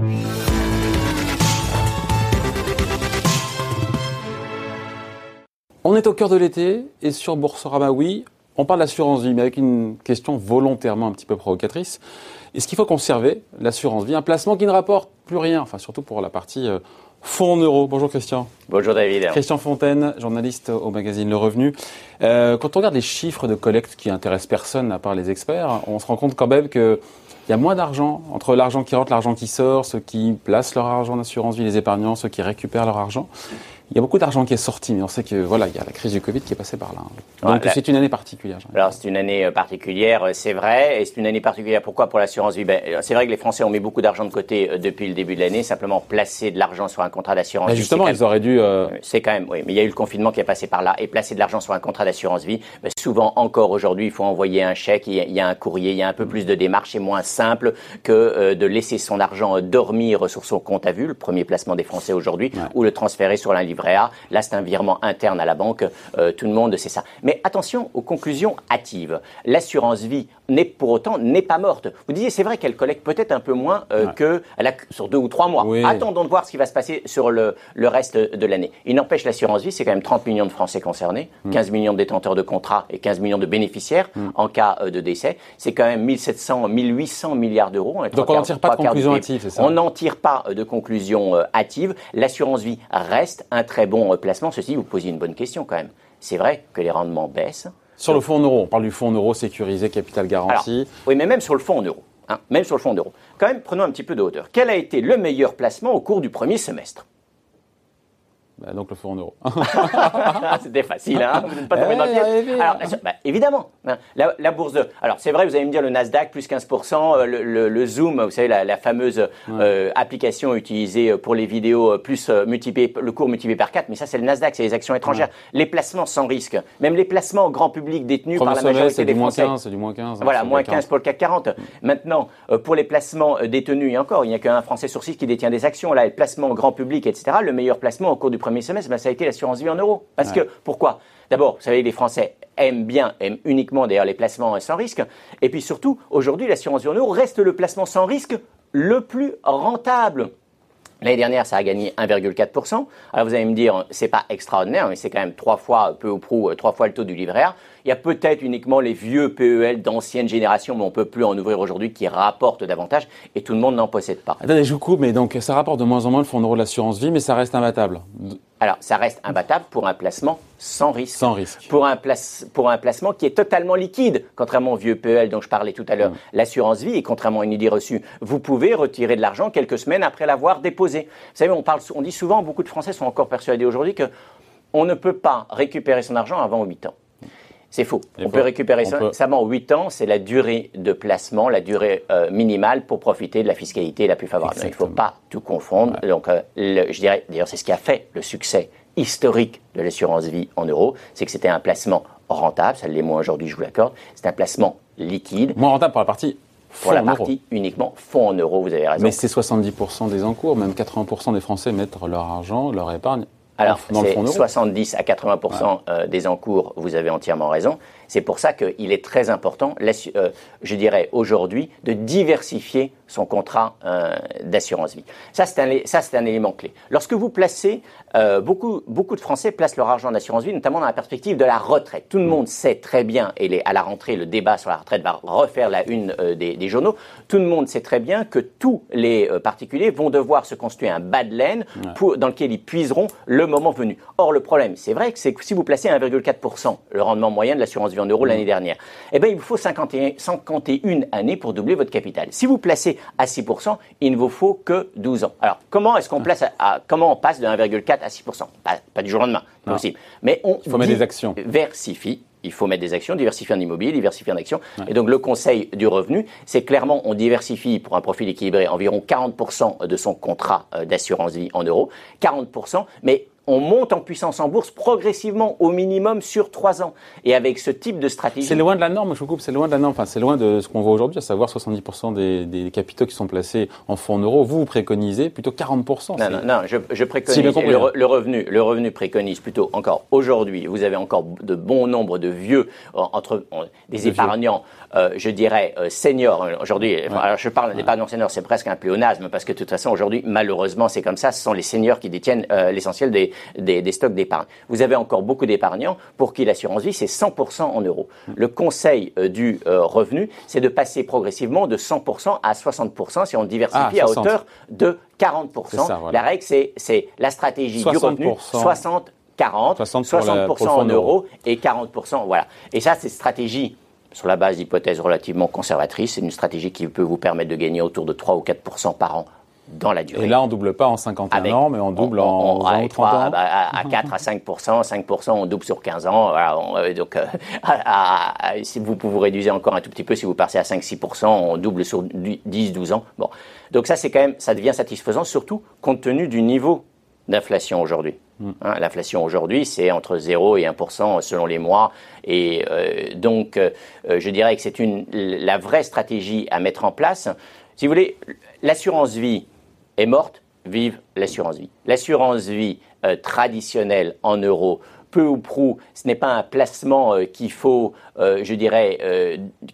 On est au cœur de l'été et sur Boursorama, oui, on parle d'assurance vie, mais avec une question volontairement un petit peu provocatrice. Est-ce qu'il faut conserver l'assurance vie, un placement qui ne rapporte plus rien, enfin surtout pour la partie euh, fonds en euros? Bonjour Christian. Bonjour David. Christian Fontaine, journaliste au magazine Le Revenu. Euh, quand on regarde les chiffres de collecte qui intéressent personne à part les experts, on se rend compte quand même que il y a moins d'argent entre l'argent qui rentre, l'argent qui sort, ceux qui placent leur argent en assurance vie, les épargnants, ceux qui récupèrent leur argent. Il y a beaucoup d'argent qui est sorti, mais on sait que voilà, il y a la crise du Covid qui est passée par là. Donc c'est une année particulière. Alors c'est une année euh, particulière, euh, c'est vrai, et c'est une année particulière. Pourquoi? Pour l'assurance vie ben, C'est vrai que les Français ont mis beaucoup d'argent de côté euh, depuis le début de l'année. Simplement placer de l'argent sur un contrat d'assurance. vie. Justement, ils auraient dû. C'est quand même, oui, mais il y a eu le confinement qui est passé par là, et placer de l'argent sur un contrat d'assurance vie. Ben, souvent encore aujourd'hui, il faut envoyer un chèque, il y, a, un courrier, il y a un peu plus de démarches, c'est moins simple que de laisser son argent dormir sur son compte à vue, le premier placement des Français aujourd'hui, ou le transférer sur un livret A. Là, c'est un virement interne à la banque, euh, tout le monde sait ça. Mais attention aux conclusions hâtives. L'assurance vie n'est pour autant n'est pas morte. Vous disiez c'est vrai qu'elle collecte peut-être un peu moins euh, que sur deux ou trois mois. Attendons de voir ce qui va se passer sur le, le reste de l'année. Il n'empêche l'assurance vie, c'est quand même 30 millions de Français concernés, 15 mm. millions de détenteurs de contrats et 15 millions de bénéficiaires mm. en cas euh, de décès. C'est quand même 1700, 1800 milliards d'euros. Donc on n'en tire pas de conclusion hâtive, c'est ça? On n'en tire pas de conclusion hâtive. L'assurance vie reste un très bon placement. Ceci, vous posez une bonne question quand même. C'est vrai que les rendements baissent. Sur le fonds en euros, on parle du fonds en euros sécurisé, capital garanti. oui, mais même sur le fonds en euros. Hein, même sur le fonds en euros. Quand même, prenons un petit peu de hauteur. Quel a été le meilleur placement au cours du premier semestre? Bah, donc le fonds en euros. C'était facile, hein Vous n'êtes pas tombé dans le piège. Alors, bah, évidemment, hein, la, bourse de. Alors, c'est vrai, vous allez me dire le Nasdaq plus 15%, euh, le, le, Zoom, vous savez, la, fameuse euh, application utilisée pour les vidéos, euh, plus multiplié, le cours multiplié par 4, mais ça, c'est le Nasdaq, c'est les actions étrangères. Les placements sans risque, même les placements au grand public détenus par la majorité des Français. C'est du moins 15. Hein, voilà, moins 15 pour le CAC 40. Maintenant, pour les placements détenus, et encore, il n'y a qu'un Français sur six qui détient des actions, là, les placements au grand public, etc., le meilleur placement au cours du premier semestre, ben, ça a été l'assurance vie en euros. Parce que, pourquoi? D'abord, vous savez, les Français aiment bien, aiment uniquement d'ailleurs les placements sans risque. Et puis surtout, aujourd'hui, l'assurance euros reste le placement sans risque le plus rentable. L'année dernière, ça a gagné 1,4%. Alors vous allez me dire, c'est pas extraordinaire, mais c'est quand même trois fois, peu ou prou, trois fois le taux du livret A. Il y a peut-être uniquement les vieux PEL d'ancienne génération, mais on peut plus en ouvrir aujourd'hui, qui rapportent davantage, et tout le monde n'en possède pas. Attendez, je vous coupe, mais donc ça rapporte de moins en moins le fonds de l'assurance vie, mais ça reste imbattable. Alors, ça reste imbattable pour un placement sans risque. Sans risque. Pour un, pour un placement qui est totalement liquide, contrairement au vieux PEL dont je parlais tout à l'heure. Mm. L'assurance vie, et contrairement à une idée reçue, vous pouvez retirer de l'argent quelques semaines après l'avoir déposé. Vous savez, on, parle, on dit souvent, beaucoup de Français sont encore persuadés aujourd'hui que on ne peut pas récupérer son argent avant 8 ans. C'est faux. on peut récupérer ça seulement 8 ans, c'est la durée de placement, la durée euh, minimale pour profiter de la fiscalité la plus favorable. Il ne faut pas tout confondre. Donc, euh, je dirais, d'ailleurs, c'est ce qui a fait le succès historique de l'assurance vie en euros, c'est que c'était un placement rentable, ça l'est moins aujourd'hui, je vous l'accorde, c'est un placement liquide. Moins rentable pour la partie pour la partie uniquement fonds en euros, vous avez raison. Mais c'est 70% des encours, même 80% des Français mettent leur argent, leur épargne alors, c'est 70 à 80 euh, des encours, vous avez entièrement raison. C'est pour ça qu'il est très important, euh, je dirais aujourd'hui, de diversifier son contrat euh, d'assurance vie. Ça, c'est un, un, élément clé. Lorsque vous placez, euh, beaucoup, beaucoup de Français placent leur argent en assurance vie, notamment dans la perspective de la retraite. Tout le mm. monde sait très bien, et à la rentrée, le débat sur la retraite va refaire la une des, journaux, tout le monde sait très bien que tous les particuliers vont devoir se construire un bas de laine dans lequel ils puiseront le moment venu. Or, le problème, c'est vrai que c'est que si vous placez 1,4%, le rendement moyen de l'assurance vie en euros l'année dernière, eh bien, il vous faut 51, 51 années pour doubler votre capital. Si vous placez à 6%, il ne vous faut que 12 ans. Alors, comment est-ce qu'on place à, comment on passe de 1,4 à 6% pas, du jour au lendemain, pas possible. Mais on il faut mettre des actions. Diversifie il faut mettre des actions, diversifier en immobilier, diversifier en actions. Et donc le conseil du revenu, c'est clairement on diversifie pour un profil équilibré environ 40% de son contrat euh, d'assurance vie en euros, 40%, mais on monte en puissance en bourse progressivement, au minimum sur trois ans. Et avec ce type de stratégie. C'est loin de la norme, je vous coupe, c'est loin de la norme. Enfin, c'est loin de ce qu'on voit aujourd'hui, à savoir 70% des, des, capitaux qui sont placés en fonds en euros. Vous, vous préconisez plutôt 40%. Non, non, non, je, je préconise. le, le, revenu, le revenu préconise plutôt encore aujourd'hui. Vous avez encore de bons nombres de vieux, entre des épargnants, euh, je dirais, euh, seniors. Aujourd'hui, alors je parle d'épargnants seniors, c'est presque un pléonasme parce que de toute façon, aujourd'hui, malheureusement, c'est comme ça. Ce sont les seniors qui détiennent euh, l'essentiel des des, stocks d'épargne. Vous avez encore beaucoup d'épargnants pour qui l'assurance vie, c'est 100% en euros. Le conseil euh, du euh, revenu, c'est de passer progressivement de 100% à 60% si on diversifie ah, à hauteur de 40%. La règle, c'est la stratégie du revenu 60 40, 60%, en euros et 40%. Voilà. Et ça, c'est stratégie sur la base d'hypothèses relativement conservatrices. C'est une stratégie qui peut vous permettre de gagner autour de 3 ou 4% par an dans la durée. Et là, on double pas en 51 ans, mais on double en, 30 ans à, 4 à 5% 5% on double sur 15 ans. Euh, donc, euh, si vous pouvez réduire encore un tout petit peu, si vous passez à 5-6 on double sur 10-12 ans. Bon. Donc ça, c'est quand même, ça devient satisfaisant, surtout compte tenu du niveau d'inflation aujourd'hui. Hmm. Hein, l'inflation aujourd'hui, c'est entre 0 et 1% selon les mois. Et euh, donc, je dirais que c'est la vraie stratégie à mettre en place. Si vous voulez, l'assurance vie, est morte, vive l'assurance vie. L'assurance vie euh, traditionnelle en euros, peu ou prou, ce n'est pas un placement euh, qu'il faut, euh, je dirais,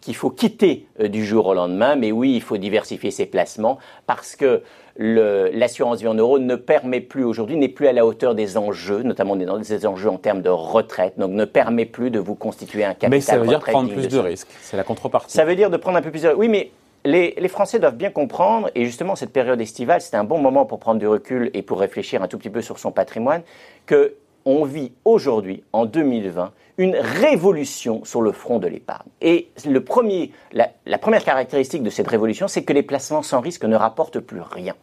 qu'il faut quitter du jour au lendemain, mais oui, il faut diversifier ses placements parce que l'assurance vie en euros ne permet plus aujourd'hui, n'est plus à la hauteur des enjeux, notamment des, enjeux en termes de retraite, donc ne permet plus de vous constituer un capital. Mais ça veut dire prendre plus de, risques, c'est la contrepartie. Ça veut dire de prendre un peu plus de risques. Oui, mais les, Français doivent bien comprendre, et justement cette période estivale, c'est un bon moment pour prendre du recul et pour réfléchir un tout petit peu sur son patrimoine, que on vit aujourd'hui, en 2020, une révolution sur le front de l'épargne. Et le premier, la, première caractéristique de cette révolution, c'est que les placements sans risque ne rapportent plus rien.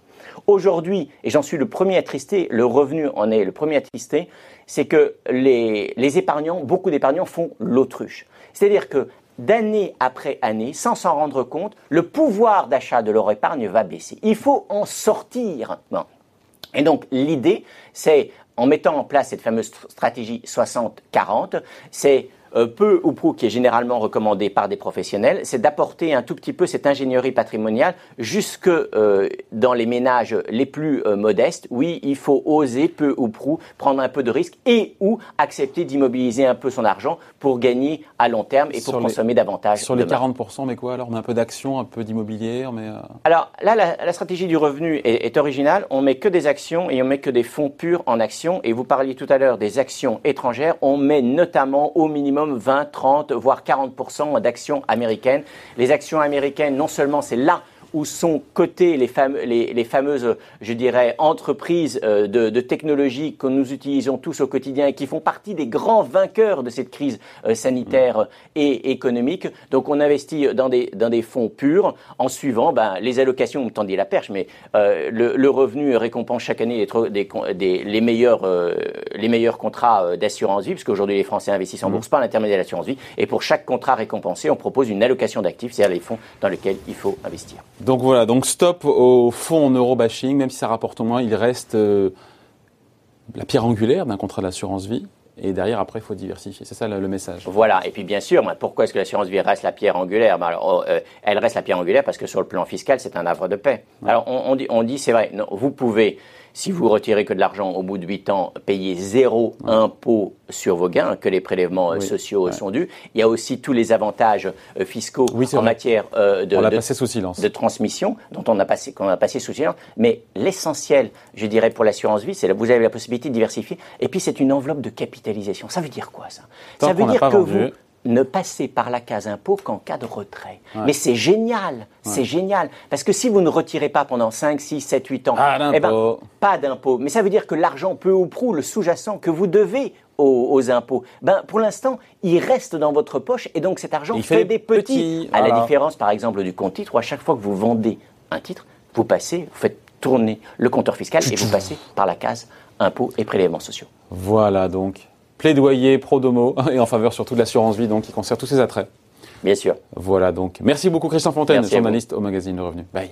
Aujourd'hui, et j'en suis le premier attristé, le revenu en est le premier attristé, c'est que les, les épargnants, beaucoup d'épargnants font l'autruche. C'est-à-dire que d'année après année, sans s'en rendre compte, le pouvoir d'achat de leur épargne va baisser. Il faut en sortir. Et donc l'idée, c'est, en mettant en place cette fameuse stratégie 60-40, c'est euh, peu ou prou qui est généralement recommandé par des professionnels, c'est d'apporter un tout petit peu cette ingénierie patrimoniale jusque euh, dans les ménages les plus euh, modestes. Oui, il faut oser peu ou prou prendre un peu de risque et ou accepter d'immobiliser un peu son argent pour gagner à long terme et pour consommer davantage. Sur les 40%, mais quoi alors On met un peu d'action, un peu d'immobilier mais Alors là, la, stratégie du revenu est, est, originale. On met que des actions et on met que des fonds purs en actions. Et vous parliez tout à l'heure des actions étrangères. On met notamment au minimum 20, 30, voire 40% d'actions américaines. Les actions américaines, non seulement c'est là où sont cotées les, les, fameuses, je dirais, entreprises euh, de, technologie que nous utilisons tous au quotidien et qui font partie des grands vainqueurs de cette crise euh, sanitaire et économique. Donc on investit dans des, dans des fonds purs en suivant ben, les allocations, vous tendiez la perche, mais euh, le, revenu récompense chaque année des, les, meilleurs, les meilleurs contrats d'assurance vie, puisqu'aujourd'hui les Français investissent en mmh. bourse par l'intermédiaire de l'assurance vie, et pour chaque contrat récompensé, on propose une allocation d'actifs, c'est-à-dire les fonds dans lesquels il faut investir. Donc voilà, donc stop au fonds en euro-bashing, même si ça rapporte au moins, il reste euh, la pierre angulaire d'un contrat d'assurance vie. Et derrière, après, il faut diversifier. C'est ça le, message. Voilà. Et puis, bien sûr, pourquoi est-ce que l'assurance vie reste la pierre angulaire? Ben, alors, euh, Elle reste la pierre angulaire parce que sur le plan fiscal, c'est un havre de paix. Alors, on, dit, on dit c'est vrai, vous pouvez si vous retirez que de l'argent au bout de 8 ans, payez zéro impôt sur vos gains, que les prélèvements euh, sociaux sont dus. Il y a aussi tous les avantages euh, fiscaux en matière euh, de, de, transmission, dont on a passé, qu'on a passé sous silence. Mais l'essentiel, je dirais, pour l'assurance vie, c'est que vous avez la possibilité de diversifier. Et puis, c'est une enveloppe de capitalisation. Ça veut dire quoi, ça? Ça veut dire que vous ne passer par la case impôt qu'en cas de retrait. Mais c'est génial, c'est génial. Parce que si vous ne retirez pas pendant 5, 6, 7, 8 ans, eh ben, pas d'impôt. Mais ça veut dire que l'argent peu ou prou, le sous-jacent que vous devez aux, impôts, ben, pour l'instant, il reste dans votre poche et donc cet argent fait, des petits. À la différence, par exemple, du compte titre, où à chaque fois que vous vendez un titre, vous passez, vous faites tourner le compteur fiscal et vous passez par la case impôts et prélèvements sociaux. Voilà donc plaidoyer pro domo et en faveur surtout de l'assurance vie, donc qui conserve tous ses attraits. Bien sûr. Voilà donc. Merci beaucoup Christian Fontaine, journaliste au magazine Le Revenu. Bye.